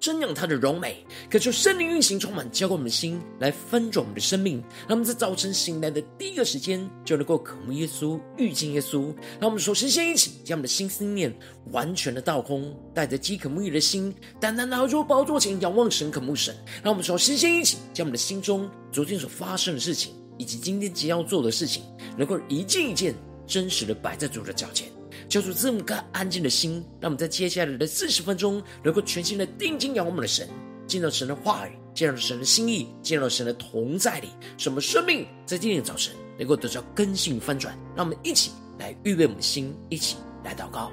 瞻仰他的荣美，渴求圣灵运行充满，浇灌我们的心，来翻转我们的生命。让我们在早晨醒来的第一个时间，就能够渴慕耶稣、遇见耶稣。让我们首先先一起将我们的心思念完全的倒空，带着饥渴沐浴的心，单单拿出宝座前仰望神、渴慕神。让我们首先先一起将我们的心中昨天所发生的事情，以及今天即将要做的事情，能够一件一件真实的摆在主的脚前。交出这么个安静的心，让我们在接下来的四十分钟，能够全心的定睛仰望我们的神，见到神的话语，见到神的心意，见到神的同在里，使我们生命在今天的早晨能够得到更新翻转。让我们一起来预备我们的心，一起来祷告。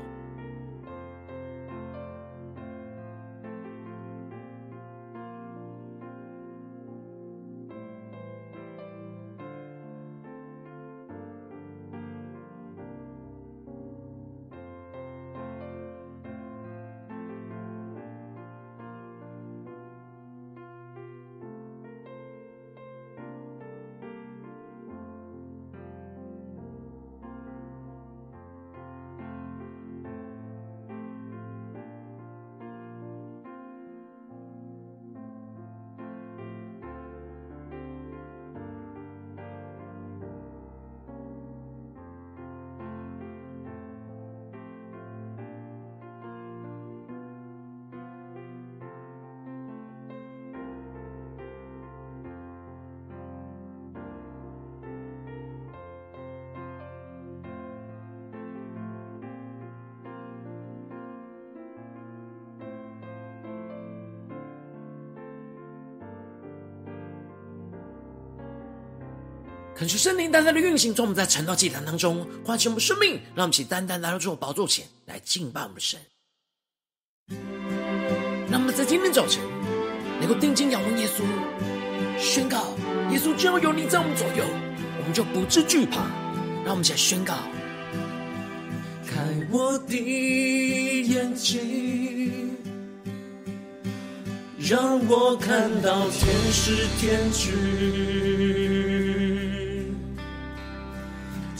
恳求圣灵单单的运行，从我们在晨祷祭坛当中唤醒我们生命，让我们起单单来到这宝座前来敬拜我们的神。让我们在今天早晨能够定睛仰望耶稣，宣告耶稣只要有你在我们左右，我们就不致惧怕。让我们一起来宣告：开我的眼睛，让我看到天使天军。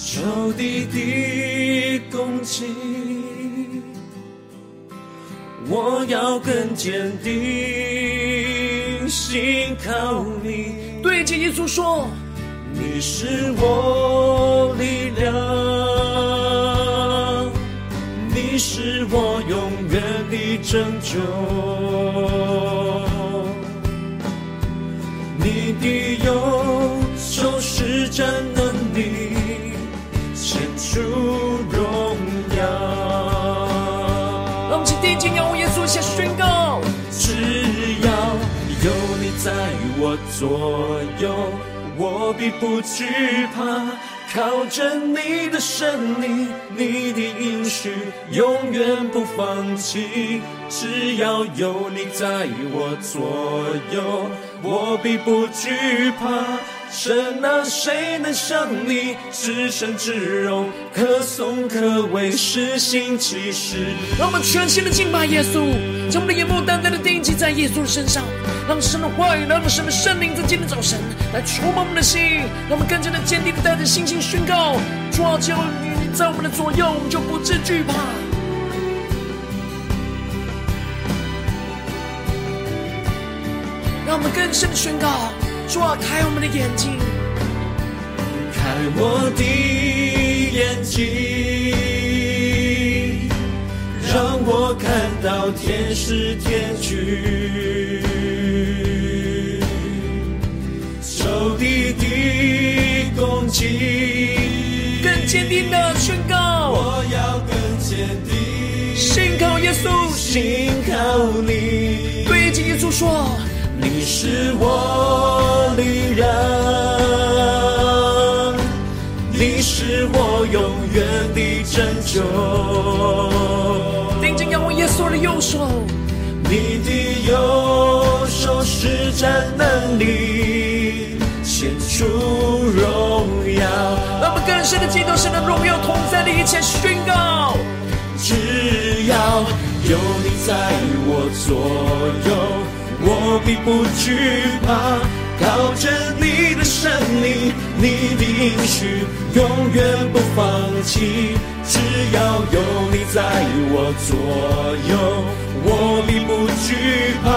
仇敌的攻击，我要更坚定，心靠你。对着耶稣说，你是我力量，你是我永远的拯救，你的右手是真。主荣耀，让我们起定睛仰望耶稣，下宣告：只要有你在我左右，我必不惧怕。靠着你的圣灵，你的应许永远不放弃。只要有你在我左右，我必不惧怕。神啊，谁能像你至圣至荣，可颂可畏，施行奇事。让我们全心的敬拜耶稣，将我们的眼目单单的定睛在耶稣的身上，让神的话语，让神的圣灵在今天早晨来触摸我们的心，让我们更加的坚定的带着信心宣告：主啊，只要你在我们的左右，我们就不致惧怕。让我们更深的宣告。主啊，开我们的眼睛，开我的眼睛，让我看到天使天军，仇敌的攻击，更坚定的宣告，我要更坚定，信靠耶稣，信靠你，对着耶稣说。你是我力量，你是我永远的拯救。定睛仰望耶稣的右手，你的右右手施展能力，显出荣耀。让我们更深的敬拜神的荣耀同在的一切宣告。只要有你在我左右，我并不惧怕。靠着你的神灵，你的应许永远不放弃。只要有你在我左右，我并不惧怕。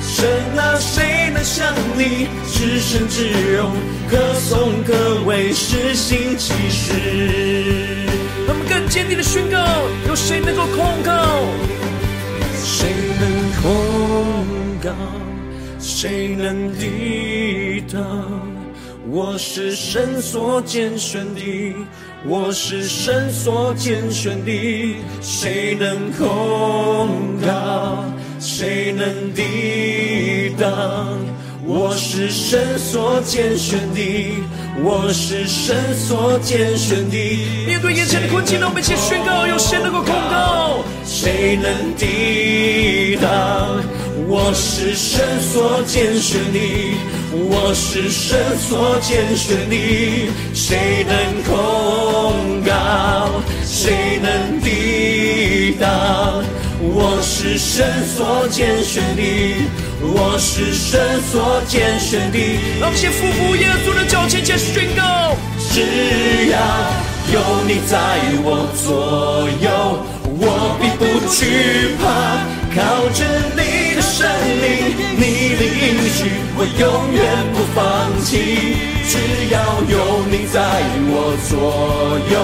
神啊，谁能像你至圣至荣，可颂可畏，施行奇事？让我们更坚定的宣告：有谁能够控告？谁能控告？谁能抵挡？我是神所拣选的，我是神所拣选的，谁能控告？谁能抵挡？我是神所拣选的，我是神所拣选的。面对眼前的困境，让我们一起宣告：有谁能够控告？谁能抵挡？我是神所拣选的，我是神所拣选的。谁能控告？谁能抵挡？我是神所拣选的，我是神所拣选的。让我们先匍匐耶稣的脚前，前宣告：只要有你在我左右，我必不惧怕。靠着你的生命，你的应许，我永远不放弃。只要有你在我左右，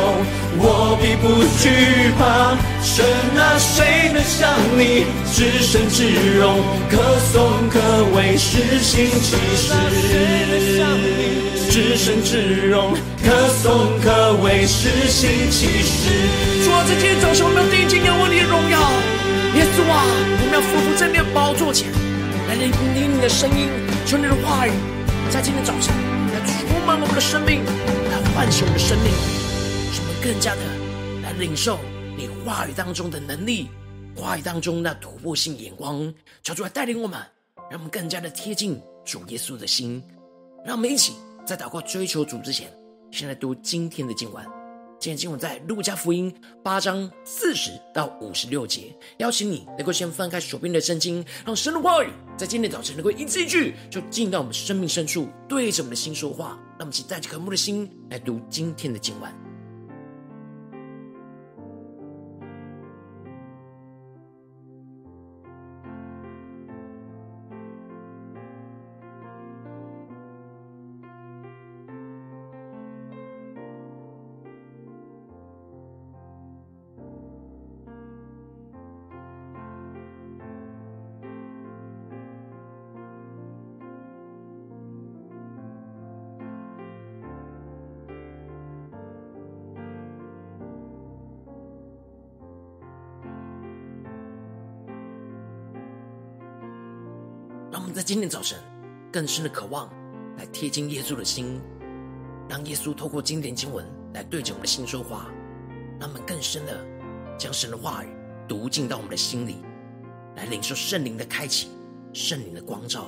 我必不惧怕。神啊，谁能像你至圣至荣，可颂可畏，施行奇事？至圣至荣，可颂可畏，施行奇事？主啊，在今天早上，我们要定睛仰望你的荣耀。耶稣啊，我们要俯伏在你的宝座前，来聆听你的声音，求你的话语，在今天早晨来充满我们的生命，来唤醒我们的生命，使我们更加的来领受。你话语当中的能力，话语当中那突破性眼光，求主来带领我们，让我们更加的贴近主耶稣的心。让我们一起在祷告追求主之前，先来读今天的经文。今天经文在路加福音八章四十到五十六节。邀请你能够先翻开手边的圣经，让神的话语在今天早晨能够一字一句，就进到我们生命深处，对着我们的心说话。让我们一起带着渴慕的心来读今天的经文。在今天早晨更深的渴望，来贴近耶稣的心，让耶稣透过经典经文来对着我们的心说话，让我们更深的将神的话语读进到我们的心里，来领受圣灵的开启，圣灵的光照。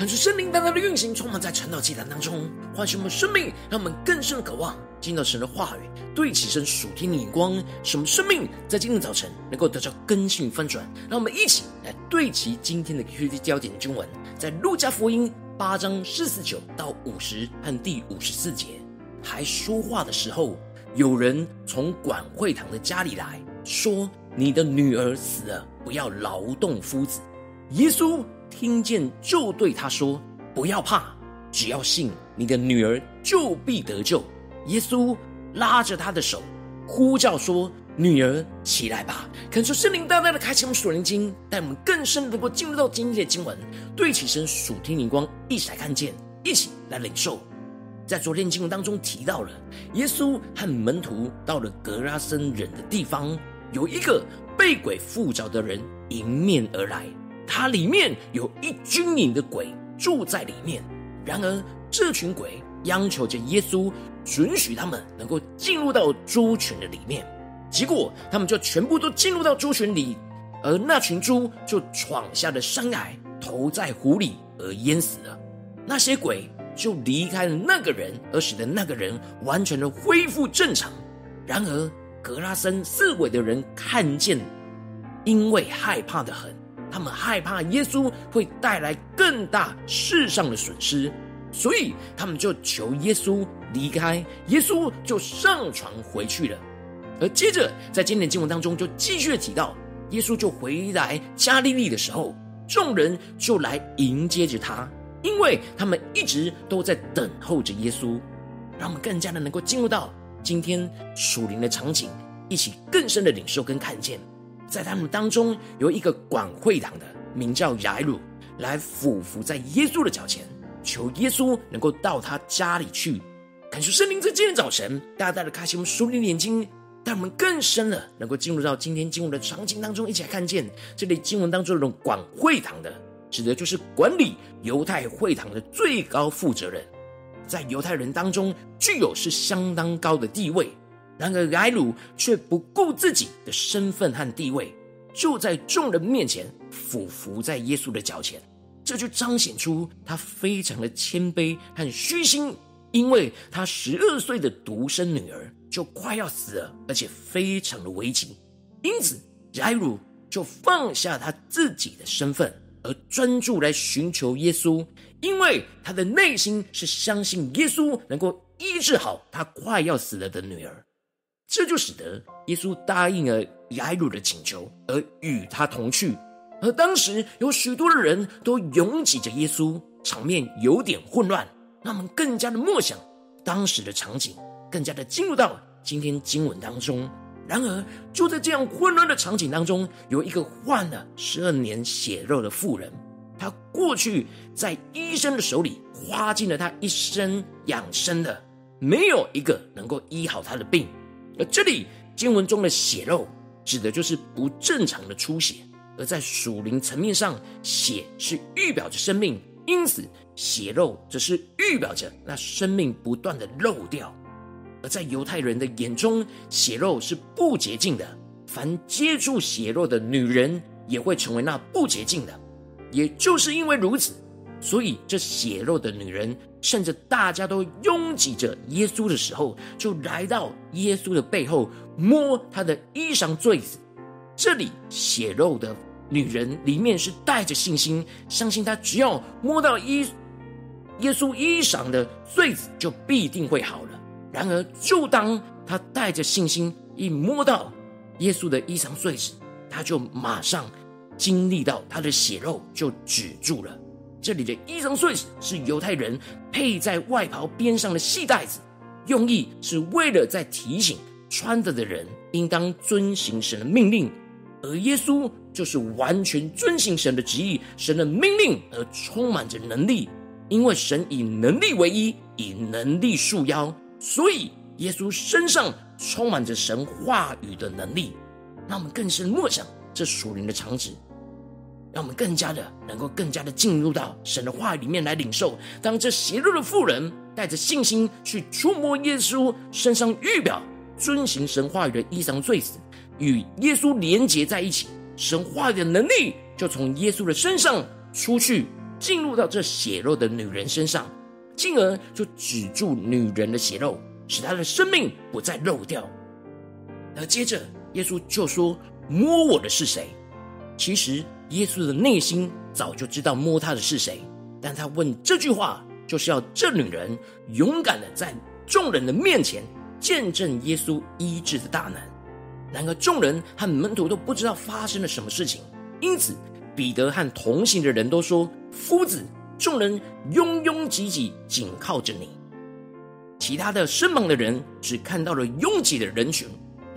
看出圣灵大大的运行，充满在晨祷祭坛当中，唤醒我们生命，让我们更深的渴望进到神的话语，对齐神属天的眼光，使我们生命在今天早晨能够得到更新翻转。让我们一起来对齐今天的 QD 焦点经文，在路加福音八章四十九到五十和第五十四节。还说话的时候，有人从管会堂的家里来说：“你的女儿死了，不要劳动夫子。”耶稣。听见就对他说：“不要怕，只要信，你的女儿就必得救。”耶稣拉着他的手，呼叫说：“女儿，起来吧！”恳求圣灵大大的开启我们属灵经，带我们更深的能够进入到今天的经文，对起身属天灵光，一起来看见，一起来领受。在昨天经文当中提到了，耶稣和门徒到了格拉森人的地方，有一个被鬼附着的人迎面而来。他里面有一军营的鬼住在里面，然而这群鬼央求着耶稣准许他们能够进入到猪群的里面，结果他们就全部都进入到猪群里，而那群猪就闯下了山崖，投在湖里而淹死了。那些鬼就离开了那个人，而使得那个人完全的恢复正常。然而格拉森四围的人看见，因为害怕的很。他们害怕耶稣会带来更大世上的损失，所以他们就求耶稣离开。耶稣就上船回去了。而接着在今天的经文当中，就继续提到，耶稣就回来加利利的时候，众人就来迎接着他，因为他们一直都在等候着耶稣。让我们更加的能够进入到今天属灵的场景，一起更深的领受跟看见。在他们当中有一个管会堂的，名叫雅鲁，来俯伏在耶稣的脚前，求耶稣能够到他家里去。感谢圣灵在今天早晨大大的开启我们属灵的眼睛，带我们更深了，能够进入到今天经文的场景当中，一起来看见这里经文当中的这种管会堂的，指的就是管理犹太会堂的最高负责人，在犹太人当中具有是相当高的地位。然而，睚鲁却不顾自己的身份和地位，就在众人面前俯伏在耶稣的脚前，这就彰显出他非常的谦卑和虚心，因为他十二岁的独生女儿就快要死了，而且非常的危急，因此睚鲁就放下他自己的身份，而专注来寻求耶稣，因为他的内心是相信耶稣能够医治好他快要死了的女儿。这就使得耶稣答应了睚鲁的请求，而与他同去。而当时有许多的人都拥挤着耶稣，场面有点混乱。让我们更加的默想当时的场景，更加的进入到今天经文当中。然而，就在这样混乱的场景当中，有一个患了十二年血肉的妇人，她过去在医生的手里花尽了她一生养生的，没有一个能够医好她的病。而这里经文中的血肉，指的就是不正常的出血；而在属灵层面上，血是预表着生命，因此血肉则是预表着那生命不断的漏掉。而在犹太人的眼中，血肉是不洁净的，凡接触血肉的女人也会成为那不洁净的。也就是因为如此，所以这血肉的女人。趁着大家都拥挤着耶稣的时候，就来到耶稣的背后摸他的衣裳坠子。这里血肉的女人里面是带着信心，相信她只要摸到衣耶稣衣裳的坠子，就必定会好了。然而，就当她带着信心一摸到耶稣的衣裳坠子，她就马上经历到她的血肉就止住了。这里的衣裳繸子是犹太人配在外袍边上的细带子，用意是为了在提醒穿着的人应当遵行神的命令，而耶稣就是完全遵行神的旨意、神的命令而充满着能力，因为神以能力为衣，以能力束腰，所以耶稣身上充满着神话语的能力。让我们更深默想这属灵的场景。让我们更加的能够更加的进入到神的话语里面来领受。当这血肉的妇人带着信心去触摸耶稣身上预表遵行神话语的衣裳繸子，与耶稣连结在一起，神话语的能力就从耶稣的身上出去，进入到这血肉的女人身上，进而就止住女人的血肉，使她的生命不再漏掉。而接着，耶稣就说：“摸我的是谁？”其实，耶稣的内心早就知道摸他的是谁，但他问这句话，就是要这女人勇敢的在众人的面前见证耶稣医治的大能。然而，众人和门徒都不知道发生了什么事情，因此彼得和同行的人都说：“夫子，众人拥拥挤挤，紧靠着你。”其他的身旁的人只看到了拥挤的人群。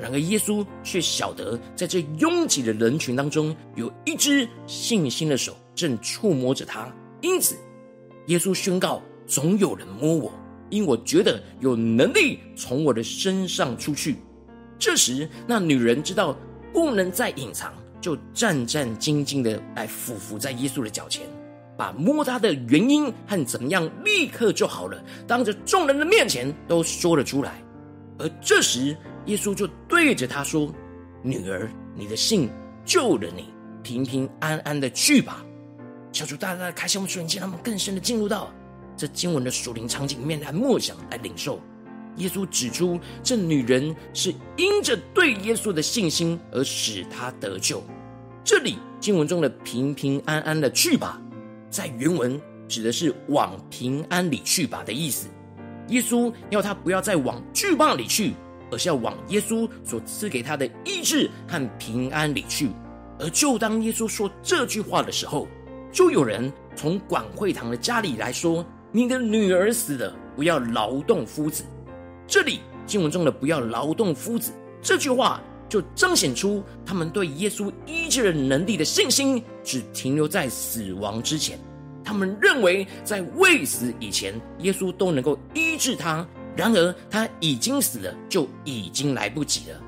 然而，耶稣却晓得，在这拥挤的人群当中，有一只信心的手正触摸着他。因此，耶稣宣告：“总有人摸我，因我觉得有能力从我的身上出去。”这时，那女人知道不能再隐藏，就战战兢兢的来俯伏在耶稣的脚前，把摸他的原因和怎么样立刻就好了，当着众人的面前都说了出来。而这时，耶稣就对着他说：“女儿，你的信救了你，平平安安的去吧。”小主大大开心我们属灵，让我们更深的进入到这经文的属灵场景里面来默想、来领受。耶稣指出，这女人是因着对耶稣的信心而使她得救。这里经文中的“平平安安的去吧”，在原文指的是往平安里去吧的意思。耶稣要她不要再往惧怕里去。而是要往耶稣所赐给他的医治和平安里去。而就当耶稣说这句话的时候，就有人从管会堂的家里来说：“你的女儿死了，不要劳动夫子。”这里经文中的“不要劳动夫子”这句话，就彰显出他们对耶稣医治的能力的信心，只停留在死亡之前。他们认为在未死以前，耶稣都能够医治他。然而他已经死了，就已经来不及了。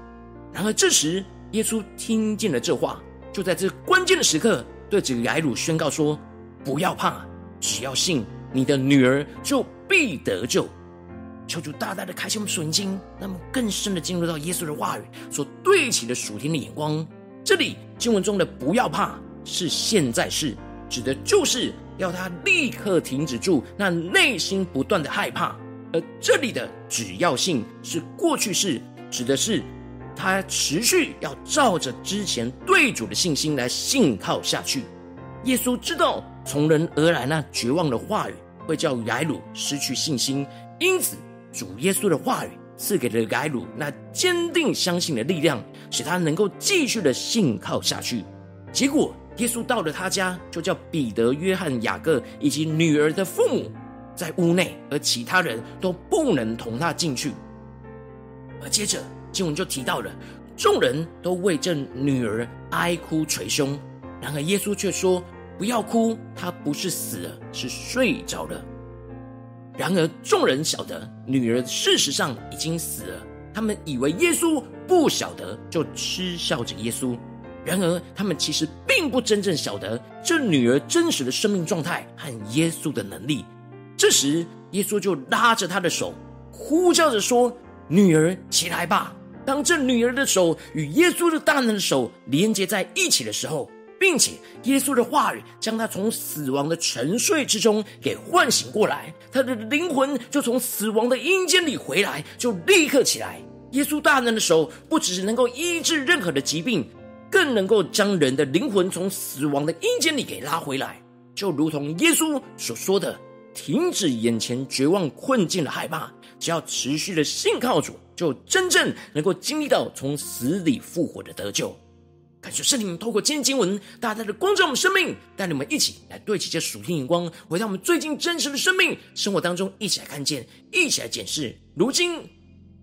然而这时，耶稣听见了这话，就在这关键的时刻，对着雅鲁宣告说：“不要怕，只要信，你的女儿就必得救。”求主大大的开启我们属灵眼睛，那么更深的进入到耶稣的话语所对齐的属天的眼光。这里经文中的“不要怕”是现在式，指的就是要他立刻停止住那内心不断的害怕。而这里的“只要性”是过去式，指的是他持续要照着之前对主的信心来信靠下去。耶稣知道从人而来那绝望的话语会叫雅鲁失去信心，因此主耶稣的话语赐给了雅鲁那坚定相信的力量，使他能够继续的信靠下去。结果耶稣到了他家，就叫彼得、约翰、雅各以及女儿的父母。在屋内，而其他人都不能同他进去。而接着经文就提到了，众人都为这女儿哀哭捶胸。然而耶稣却说：“不要哭，她不是死了，是睡着了。”然而众人晓得女儿事实上已经死了，他们以为耶稣不晓得，就嗤笑着耶稣。然而他们其实并不真正晓得这女儿真实的生命状态和耶稣的能力。这时，耶稣就拉着他的手，呼叫着说：“女儿，起来吧！”当这女儿的手与耶稣的大能的手连接在一起的时候，并且耶稣的话语将她从死亡的沉睡之中给唤醒过来，她的灵魂就从死亡的阴间里回来，就立刻起来。耶稣大能的手不只是能够医治任何的疾病，更能够将人的灵魂从死亡的阴间里给拉回来，就如同耶稣所说的。停止眼前绝望困境的害怕，只要持续的信靠主，就真正能够经历到从死里复活的得救。感谢圣灵透过今天经文，大大的光照我们生命，带你们一起来对齐这属天眼光，回到我们最近真实的生命生活当中，一起来看见，一起来检视。如今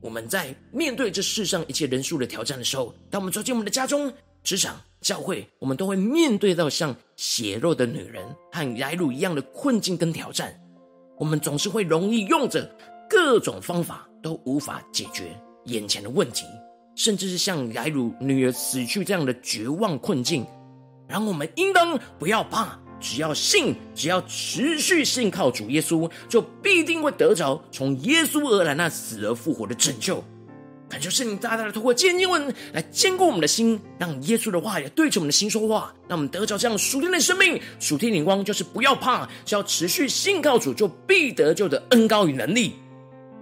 我们在面对这世上一切人数的挑战的时候，当我们走进我们的家中、职场、教会，我们都会面对到像血肉的女人和雅鲁一样的困境跟挑战。我们总是会容易用着各种方法都无法解决眼前的问题，甚至是像雅鲁女儿死去这样的绝望困境。然后我们应当不要怕，只要信，只要持续信靠主耶稣，就必定会得着从耶稣而来那死而复活的拯救。感谢圣灵大大的透过今天经文来坚固我们的心，让耶稣的话也对着我们的心说话，让我们得着这样属天的生命。属天灵光就是不要怕，只要持续信靠主，就必得救的恩膏与能力，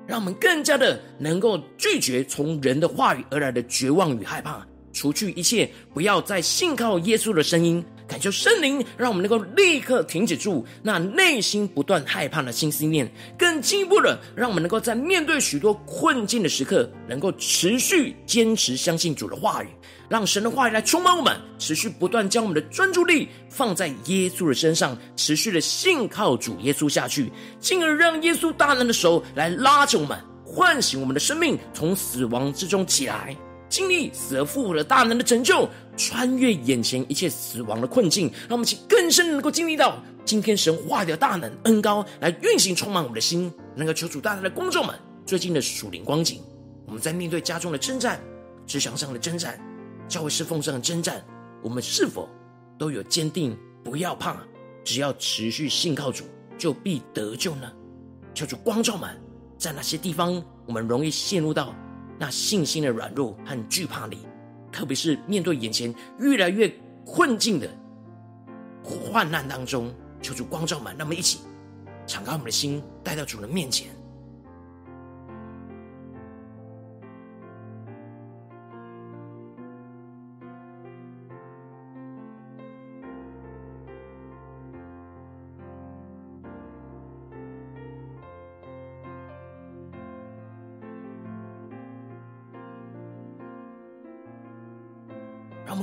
让我们更加的能够拒绝从人的话语而来的绝望与害怕，除去一切不要再信靠耶稣的声音。感谢圣灵，让我们能够立刻停止住那内心不断害怕的心思念，更进一步的，让我们能够在面对许多困境的时刻，能够持续坚持相信主的话语，让神的话语来充满我们，持续不断将我们的专注力放在耶稣的身上，持续的信靠主耶稣下去，进而让耶稣大能的手来拉着我们，唤醒我们的生命，从死亡之中起来。经历死而复活的大能的拯救，穿越眼前一切死亡的困境，让我们请更深能够经历到今天神化掉大能恩膏来运行，充满我们的心。能够求主大大的光照们最近的属灵光景，我们在面对家中的征战、职场上的征战、教会侍奉上的征战，我们是否都有坚定不要怕，只要持续信靠主，就必得救呢？求主光照们在哪些地方我们容易陷入到那信心的软弱和惧怕里，特别是面对眼前越来越困境的患难当中，求主光照们，让我们一起敞开我们的心，带到主人面前。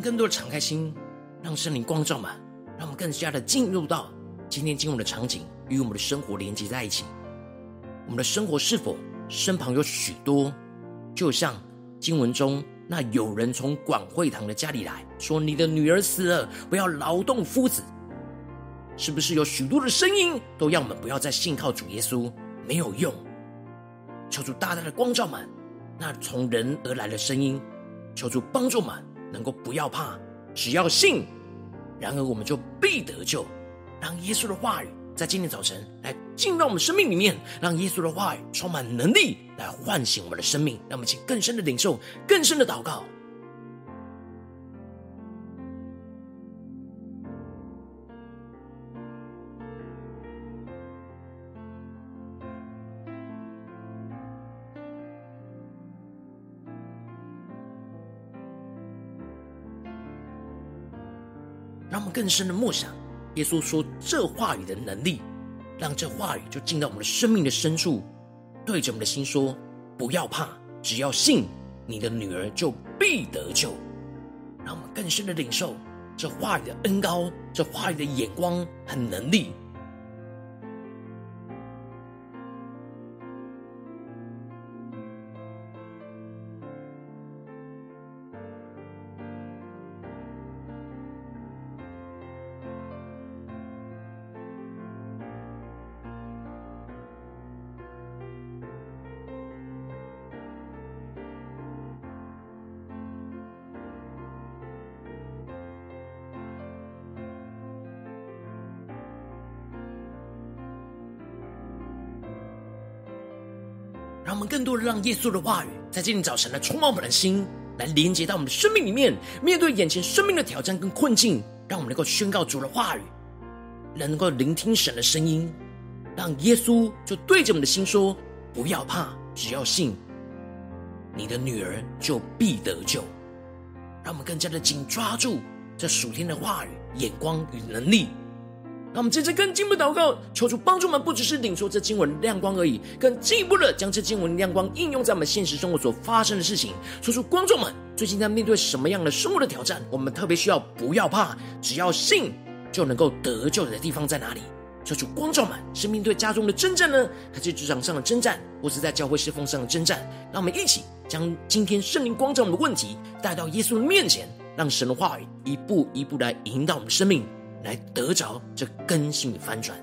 更多的敞开心，让圣灵光照满，让我们更加的进入到今天经文的场景，与我们的生活连接在一起。我们的生活是否身旁有许多，就像经文中那有人从广会堂的家里来说：“你的女儿死了，不要劳动夫子。”是不是有许多的声音都让我们不要再信靠主耶稣？没有用。求主大大的光照满，那从人而来的声音，求主帮助满。能够不要怕，只要信，然而我们就必得救。让耶稣的话语在今天早晨来进到我们生命里面，让耶稣的话语充满能力，来唤醒我们的生命。让我们请更深的领受，更深的祷告。让我们更深的默想，耶稣说这话语的能力，让这话语就进到我们的生命的深处，对着我们的心说：不要怕，只要信，你的女儿就必得救。让我们更深的领受这话语的恩高，这话语的眼光和能力。让耶稣的话语在今天早晨来充满我们的心，来连接到我们的生命里面。面对眼前生命的挑战跟困境，让我们能够宣告主的话语，能够聆听神的声音，让耶稣就对着我们的心说：“不要怕，只要信，你的女儿就必得救。”让我们更加的紧抓住这属天的话语、眼光与能力。让我们接着更进一步祷告，求主帮助我们，不只是领受这经文亮光而已，更进一步的将这经文亮光应用在我们现实生活所发生的事情。说出观众们最近在面对什么样的生活的挑战？我们特别需要不要怕，只要信就能够得救的地方在哪里？求主观众们是面对家中的征战呢，还是职场上的征战，或是在教会侍奉上的征战？让我们一起将今天圣灵光照的问题带到耶稣的面前，让神的话语一步一步来引导我们的生命。来得着这根性的翻转，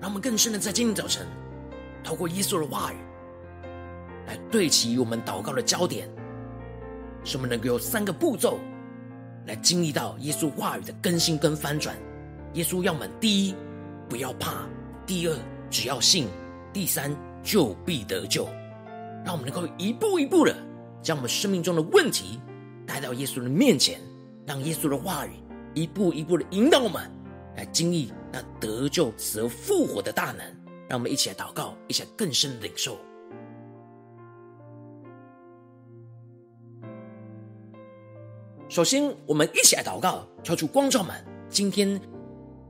让我们更深的在今天早晨，透过耶稣的话语，来对齐我们祷告的焦点，使我们能够有三个步骤来经历到耶稣话语的更新跟翻转。耶稣要我们第一不要怕，第二只要信，第三就必得救。让我们能够一步一步的将我们生命中的问题带到耶稣的面前，让耶稣的话语一步一步的引导我们来经历那得救、死而复活的大能。让我们一起来祷告，一起来更深的领受。首先，我们一起来祷告，求主光照们。今天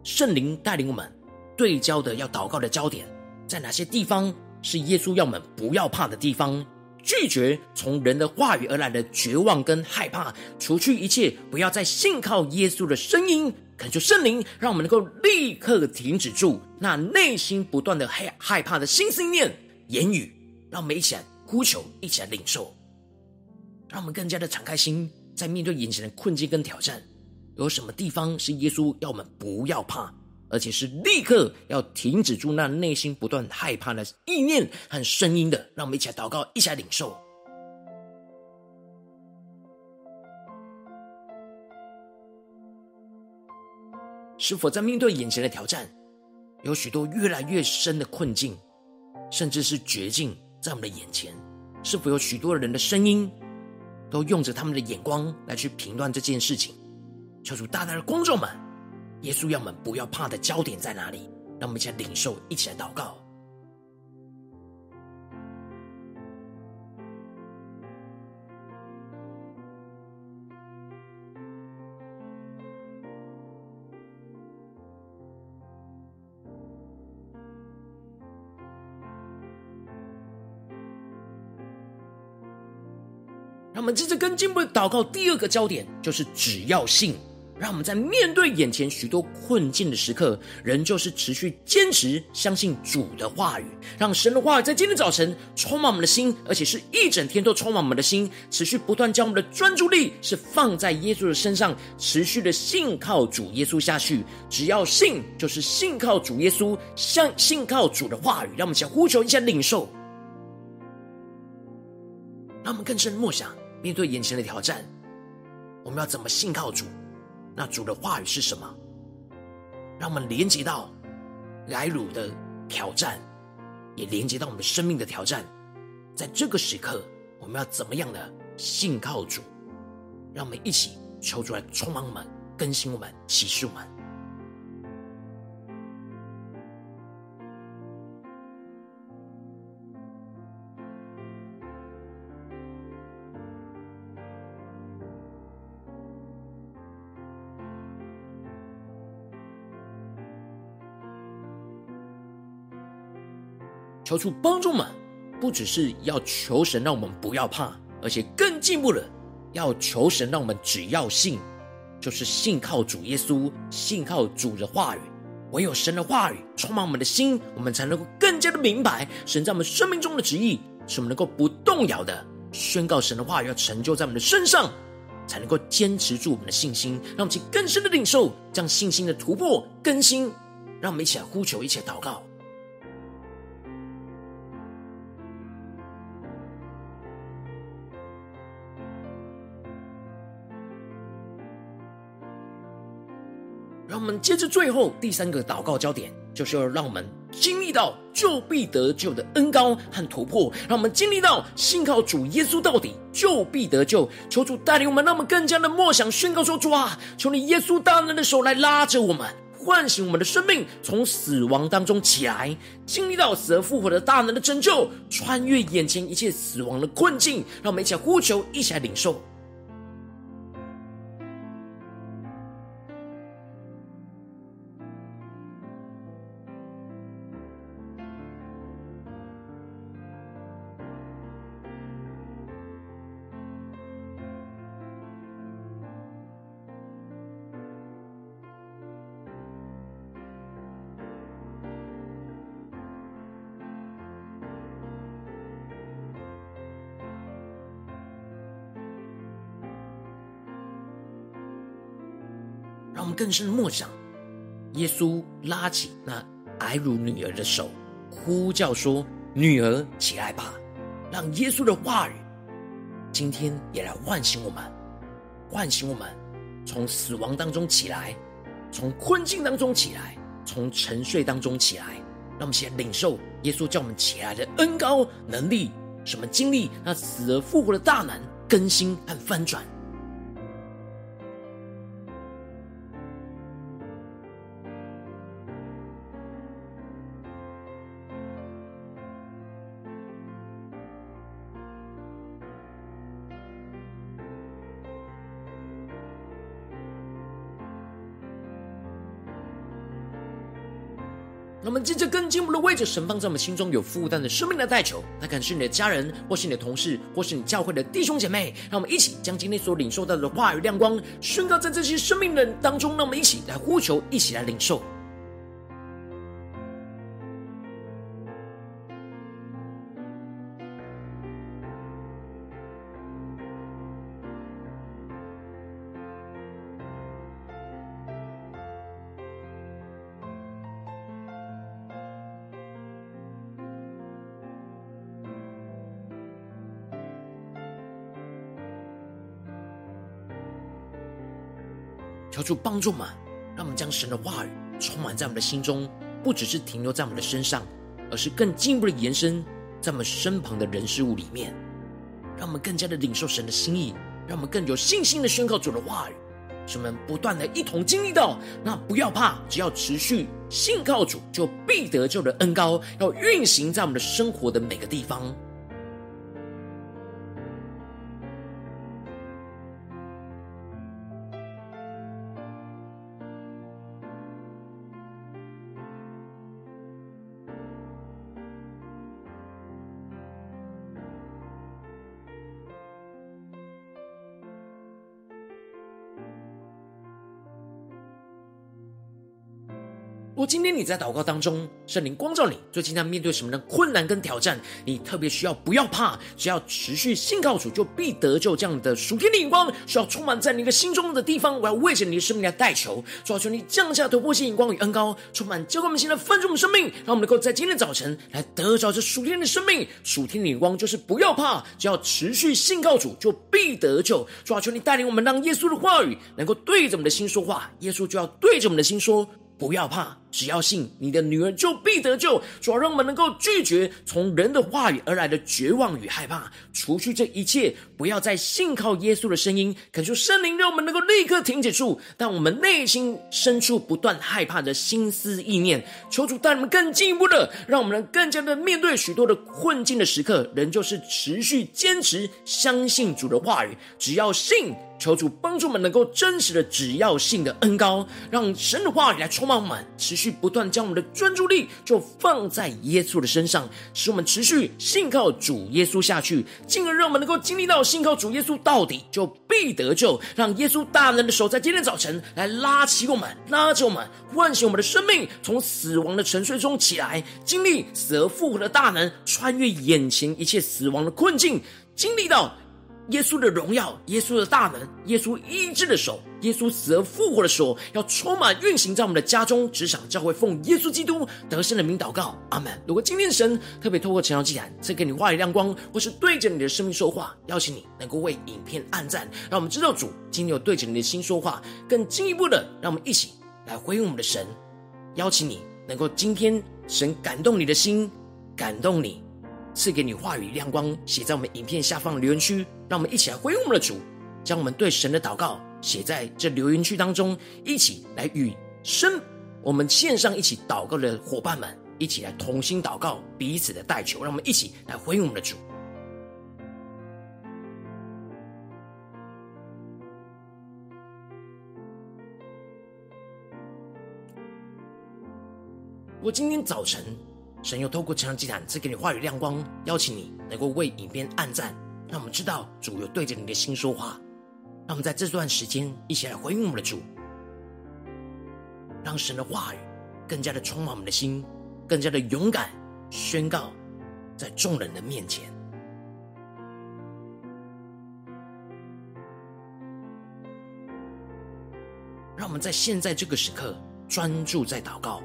圣灵带领我们对焦的要祷告的焦点，在哪些地方是耶稣要我们不要怕的地方？拒绝从人的话语而来的绝望跟害怕，除去一切，不要再信靠耶稣的声音。恳求圣灵，让我们能够立刻停止住那内心不断的害害怕的心思念、言语。让我们一起来呼求，一起来领受，让我们更加的敞开心，在面对眼前的困境跟挑战，有什么地方是耶稣要我们不要怕，而且是立刻要停止住那内心不断害怕的意念和声音的？让我们一起来祷告，一起来领受。是否在面对眼前的挑战，有许多越来越深的困境，甚至是绝境在我们的眼前？是否有许多人的声音，都用着他们的眼光来去评断这件事情？求主大大的光照们，耶稣要我们不要怕的焦点在哪里？让我们一起来领受，一起来祷告。让我们接着更进步的祷告。第二个焦点就是只要信。让我们在面对眼前许多困境的时刻，仍旧是持续坚持相信主的话语，让神的话语在今天早晨充满我们的心，而且是一整天都充满我们的心，持续不断将我们的专注力是放在耶稣的身上，持续的信靠主耶稣下去。只要信，就是信靠主耶稣，像信靠主的话语。让我们先呼求一下领受，让我们更深的默想。面对眼前的挑战，我们要怎么信靠主？那主的话语是什么？让我们连接到来鲁的挑战，也连接到我们生命的挑战。在这个时刻，我们要怎么样的信靠主？让我们一起求主来充满我们、更新我们、启示我们。求主帮助们，不只是要求神让我们不要怕，而且更进步了，要求神让我们只要信，就是信靠主耶稣，信靠主的话语。唯有神的话语充满我们的心，我们才能够更加的明白神在我们生命中的旨意，使我们能够不动摇的宣告神的话语要成就在我们的身上，才能够坚持住我们的信心，让我们去更深的领受这样信心的突破更新。让我们一起来呼求，一起来祷告。我们接着最后第三个祷告焦点，就是要让我们经历到就必得救的恩膏和突破，让我们经历到信靠主耶稣到底就必得救。求主带领我们，让我们更加的默想宣告说：主啊，求你耶稣大能的手来拉着我们，唤醒我们的生命，从死亡当中起来，经历到死而复活的大能的拯救，穿越眼前一切死亡的困境。让我们一起来呼求，一起来领受。我们更深默想，耶稣拉起那挨辱女儿的手，呼叫说：“女儿，起来吧！”让耶稣的话语今天也来唤醒我们，唤醒我们从死亡当中起来，从困境当中起来，从沉睡当中起来。让我们先领受耶稣叫我们起来的恩高能力，什么经历那死而复活的大能更新和翻转。接着更进一步的位置神放在我们心中有负担的生命的代求，那可能是你的家人，或是你的同事，或是你教会的弟兄姐妹。让我们一起将今天所领受到的话语亮光宣告在这些生命的人当中。让我们一起来呼求，一起来领受。求主帮助们，让我们将神的话语充满在我们的心中，不只是停留在我们的身上，而是更进一步的延伸在我们身旁的人事物里面，让我们更加的领受神的心意，让我们更有信心的宣告主的话语，使我们不断的一同经历到，那不要怕，只要持续信靠主，就必得救的恩膏，要运行在我们的生活的每个地方。今天你在祷告当中，圣灵光照你，最近在面对什么的困难跟挑战？你特别需要不要怕，只要持续信靠主，就必得救。这样的属天的眼光需要充满在你的心中的地方，我要为着你的生命来代求，主啊，求你降下突破性眼光与恩膏，充满浇灌我们心的丰盛生命，让我们能够在今天早晨来得着这属天的生命。属天的眼光就是不要怕，只要持续信靠主，就必得救。主啊，求你带领我们，让耶稣的话语能够对着我们的心说话，耶稣就要对着我们的心说。不要怕，只要信，你的女儿就必得救。主要让我们能够拒绝从人的话语而来的绝望与害怕，除去这一切，不要再信靠耶稣的声音。恳求圣灵让我们能够立刻停止住，但我们内心深处不断害怕的心思意念。求主带我们更进一步的，让我们能更加的面对许多的困境的时刻，仍旧是持续坚持相信主的话语。只要信。求主帮助我们，能够真实的只要性的恩膏，让神的话语来充满我们，持续不断将我们的专注力就放在耶稣的身上，使我们持续信靠主耶稣下去，进而让我们能够经历到信靠主耶稣到底就必得救。让耶稣大能的手在今天早晨来拉起我们，拉着我们，唤醒我们的生命，从死亡的沉睡中起来，经历死而复活的大能，穿越眼前一切死亡的困境，经历到。耶稣的荣耀，耶稣的大能，耶稣医治的手，耶稣死而复活的手，要充满运行在我们的家中、职场、教会，奉耶稣基督得胜的名祷告，阿门。如果今天神特别透过晨祷祭坛赐给你话语亮光，或是对着你的生命说话，邀请你能够为影片按赞，让我们知道主今天有对着你的心说话。更进一步的，让我们一起来回应我们的神，邀请你能够今天神感动你的心，感动你。赐给你话语亮光，写在我们影片下方留言区，让我们一起来回应我们的主，将我们对神的祷告写在这留言区当中，一起来与神，我们线上一起祷告的伙伴们一起来同心祷告，彼此的代求，让我们一起来回应我们的主。我今天早晨。神又透过晨祷祭坛赐给你话语亮光，邀请你能够为影片按赞，让我们知道主有对着你的心说话。让我们在这段时间一起来回应我们的主，让神的话语更加的充满我们的心，更加的勇敢宣告在众人的面前。让我们在现在这个时刻专注在祷告。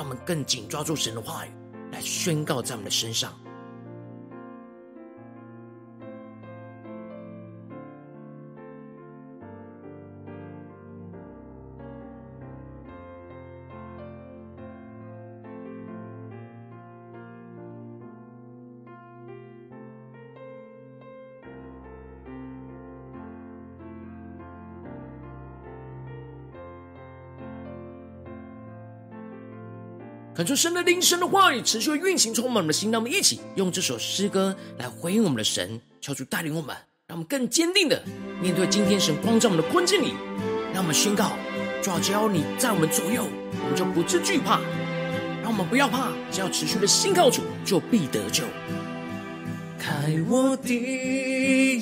让我们更紧抓住神的话语，来宣告在我们的身上。恳求神的灵、神的话语持续运行，充满我们的心。让我们一起用这首诗歌来回应我们的神，求主带领我们，让我们更坚定的面对今天神光照我们的困境里。让我们宣告：主啊，只要你在我们左右，我们就不致惧怕。让我们不要怕，只要持续的信靠主，就必得救。开我的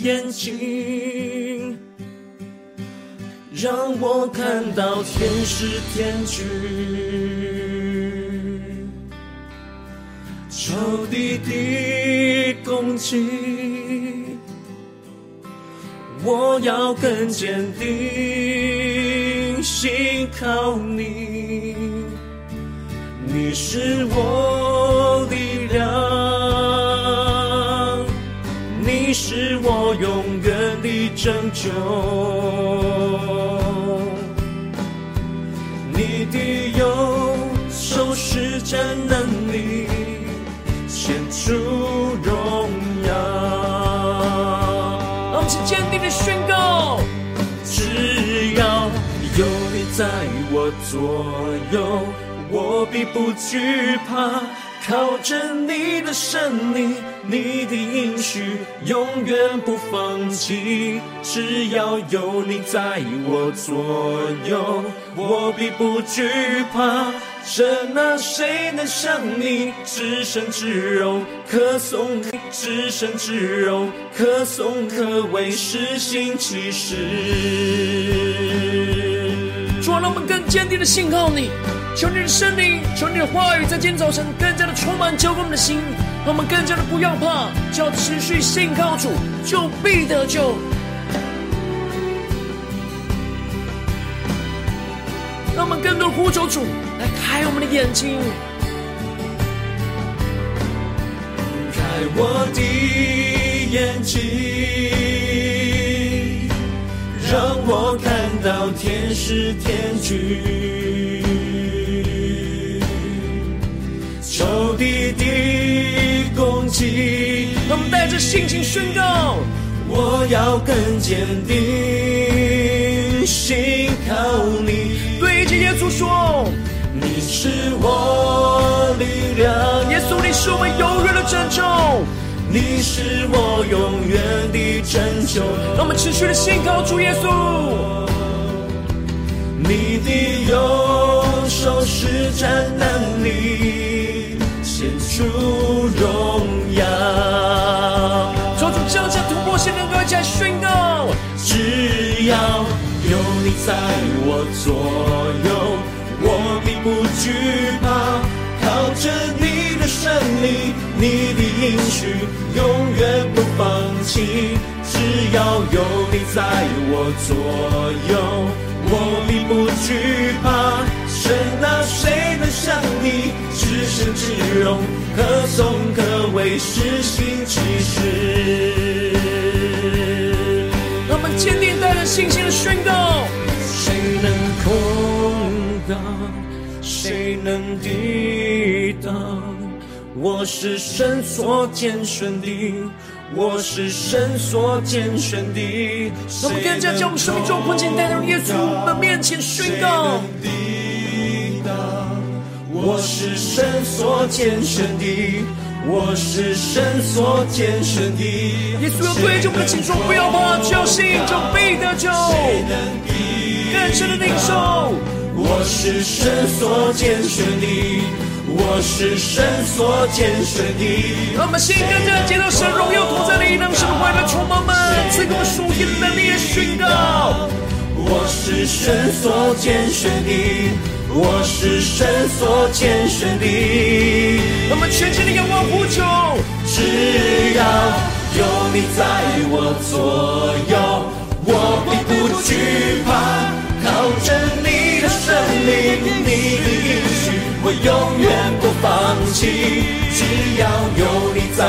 眼睛，让我看到天使天军，仇敌的攻击，我要更坚定，信靠你，你是我力量。你是我永远的拯救，在我左右，我必不惧怕。靠着你的胜利，你的应许永远不放弃。只要有你在我左右，我必不惧怕。这那谁能像你至圣至荣，可颂至圣至荣，可颂可畏施行奇事。让我们更坚定的信靠你。求你的圣灵，求你的话语，在今天早晨更加的充满浇灌我们的心，让我们更加的不要怕，只要持续信靠主，就必得救。让我们更多呼求主来开我们的眼睛，开我的眼睛，让我看到天使天军。仇敌的攻击，我们带着信心宣告：我要更坚定，信靠你。对着耶稣说：你是我力量。耶稣，你是我们永远的拯救，你是我永远的拯救。让我们持续的信靠主耶稣。你的右手施展能力。显出荣耀，抓住这样突破性的能够一起来宣告。只要有你在我左右，我并不惧怕。靠着你的胜利，你的应许永远不放弃。只要有你在我左右，我必不惧怕。神啊，谁能像你至圣至荣，可颂可畏是心其事。让我们坚定带着信心的宣告：谁能控挡？谁能抵挡？我是神所拣选的，我是神所拣选的。让我们更加将我们生命中困境带到耶稣的面前宣告。我是神所拣选的，我是神所拣选的。耶稣要对着我们说，不要怕，只要信就必得救。更深的领受，我是神所拣选的，我是神所拣选的。让我们心更加接到神荣耀同在里，让神的话语充满们，赐给我们属天的能力的宣告。我是神所拣选的。我是神所拣选的，我们全心的仰望呼求。只要有你在我左右，我必不惧怕。靠着你的胜利，你的我永远不放弃。只要有你在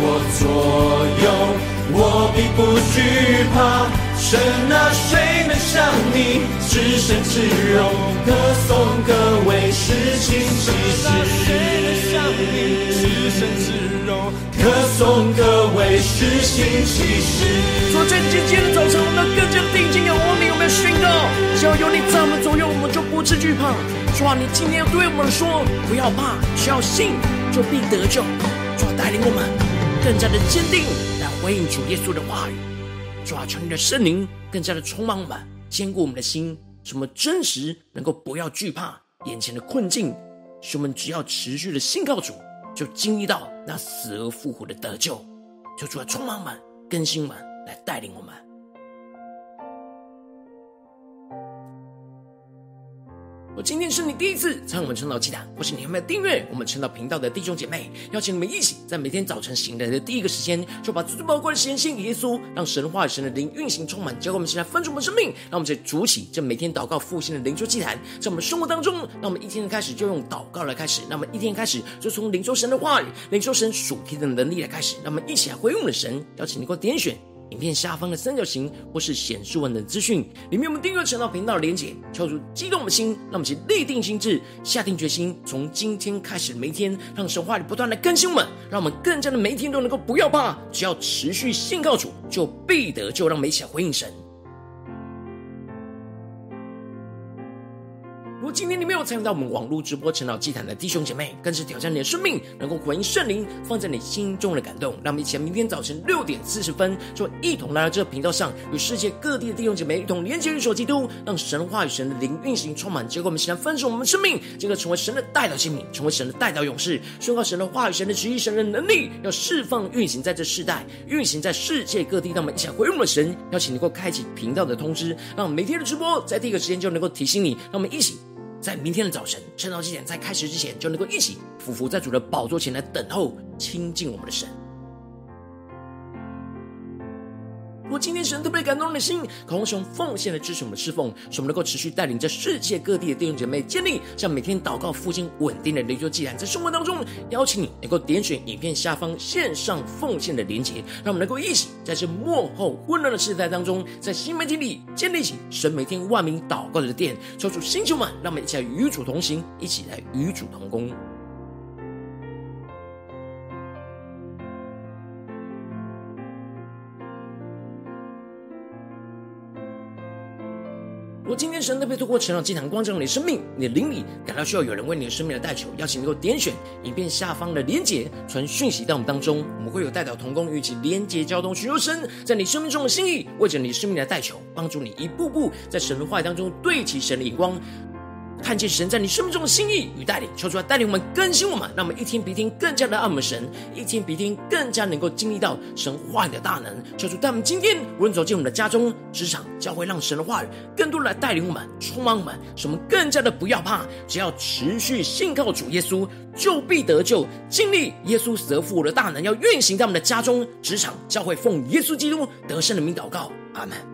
我左右，我并不惧怕。神啊，谁能像你至圣至荣，歌颂可畏施行奇事？谁能像你至圣至荣，歌颂可畏施行奇事？昨天今天的早晨，我们更加定睛仰望你，有没有宣告？只要有你在我们左右，我们就不致惧怕。主啊，你今天要对我们说，不要怕，只要信，就必得救。主，带领我们更加的坚定来回应主耶稣的话语。主啊，求你的圣灵更加的充满我们，坚固我们的心，什么真实能够不要惧怕眼前的困境，使我们只要持续的信靠主，就经历到那死而复活的得救。求主啊，充满我们，更新我们，来带领我们。我今天是你第一次参与我们晨祷祭坛，或是你还没有订阅我们晨祷频道的弟兄姐妹，邀请你们一起在每天早晨醒来的第一个时间，就把最最宝贵的时间献给耶稣，让神话语、神的灵运行充满，教会我们现在分盛我们生命，让我们在主起这每天祷告复兴的灵修祭坛，在我们生活当中，让我们一天的开始就用祷告来开始，让我们一天开始就从灵修神的话语、灵修神属天的能力来开始，让我们一起来回应我们的神，邀请你给我点选。影片下方的三角形，或是显示文的资讯，里面我们订阅陈道频道的连结，敲出激动的心，让我们一起立定心智，下定决心，从今天开始每一天，让神话里不断的更新我们，让我们更加的每一天都能够不要怕，只要持续信靠主，就必得就，让我们一起来回应神。今天你没有参与到我们网络直播晨祷祭坛的弟兄姐妹，更是挑战你的生命，能够回应圣灵放在你心中的感动。让我们一起，明天早晨六点四十分，就一同来到这个频道上，与世界各地的弟兄姐妹一同连接、与所基督，让神话与神的灵运行充满。结果我们现在分盛我们的生命，这个成为神的代祷器皿，成为神的代祷勇士，宣告神的话语、神的旨意、神的能力，要释放运行在这世代，运行在世界各地。让我们一起来回应我们的神，邀请你能够开启频道的通知，让每天的直播在第一个时间就能够提醒你。让我们一起。在明天的早晨，晨祷祭坛在开始之前，就能够一起匍伏在主的宝座前来等候亲近我们的神。如果今天神特别感动你的心，渴望用奉献来支持我们的侍奉，使我们能够持续带领着世界各地的弟兄姐妹建立像每天祷告复兴稳定的灵修祭坛，在生活当中邀请你能够点选影片下方线上奉献的连结，让我们能够一起在这幕后混乱的时代当中，在新媒体里建立起神每天万名祷告的殿，抽出星球们，让我们一起来与主同行，一起来与主同工。今天神特别透过成长祭坛光照你的生命，你的灵里感到需要有人为你的生命来代求，邀请能够点选影片下方的连结，传讯息到我们当中，我们会有代表同工与其连结交通，寻求神在你生命中的心意，为着你生命来代求，帮助你一步步在神的话语当中对齐神的眼光。看见神在你生命中的心意与带领，求主来带领我们更新我们，让我们一天比一天更加的爱我们神，一天比一天更加能够经历到神话语的大能。求主带我们今天无论走进我们的家中、职场、教会，让神的话语更多来带领我们、充满我们，使我们更加的不要怕，只要持续信靠主耶稣，就必得救，经历耶稣死而复活的大能，要运行在我们的家中、职场、教会，奉耶稣基督得胜的名祷告，阿门。